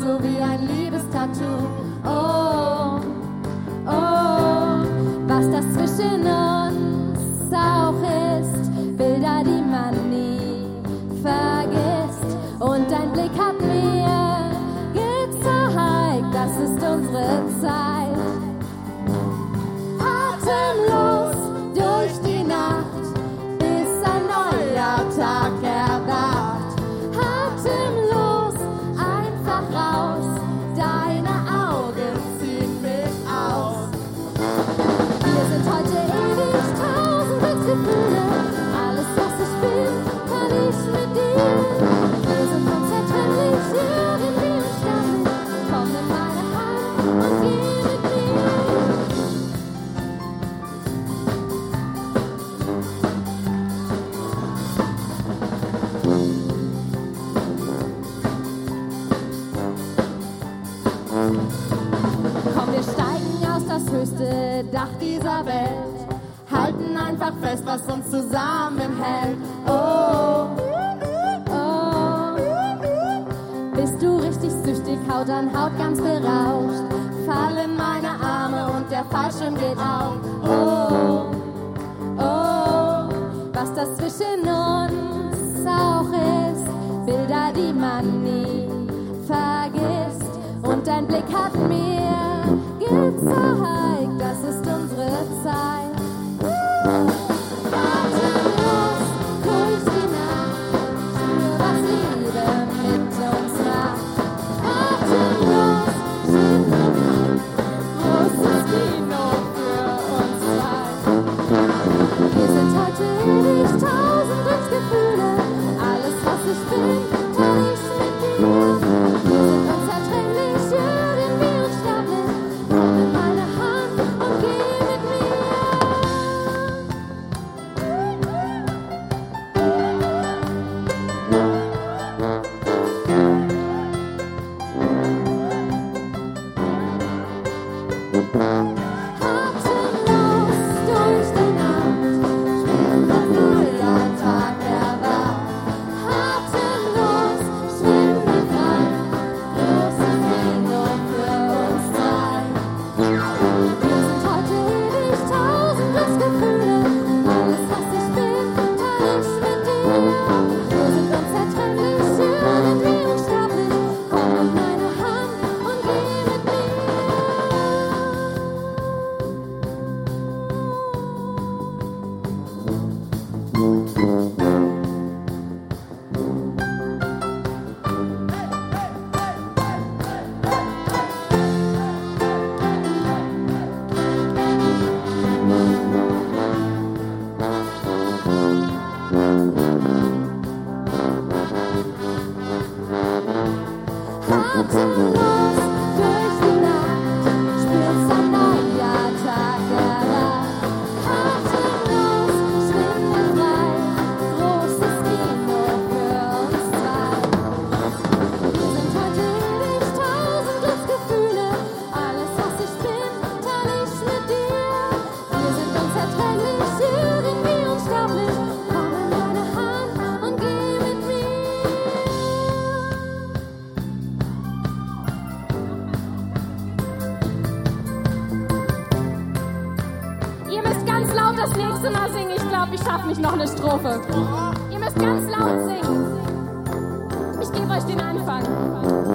so wie ein liebes Tattoo. Oh, oh, was das zwischen uns auch ist, Bilder, die man nie vergisst. Und dein Blick hat mir gezeigt, das ist unsere Zeit. Atemlos. Dieser Welt. Halten einfach fest, was uns zusammenhält. Oh, oh. Bist du richtig süchtig, Haut an Haut ganz berauscht. Fallen meine Arme und der Fallschirm geht auf. Oh, oh, was das zwischen uns auch ist. Bilder, die man nie vergisst. Und dein Blick hat mir gezeigt, das ist unsere Zeit. Atemlos durch das nächste Mal singen. Ich glaube, ich schaffe nicht noch eine Strophe. Ihr müsst ganz laut singen. Ich gebe euch den Anfang.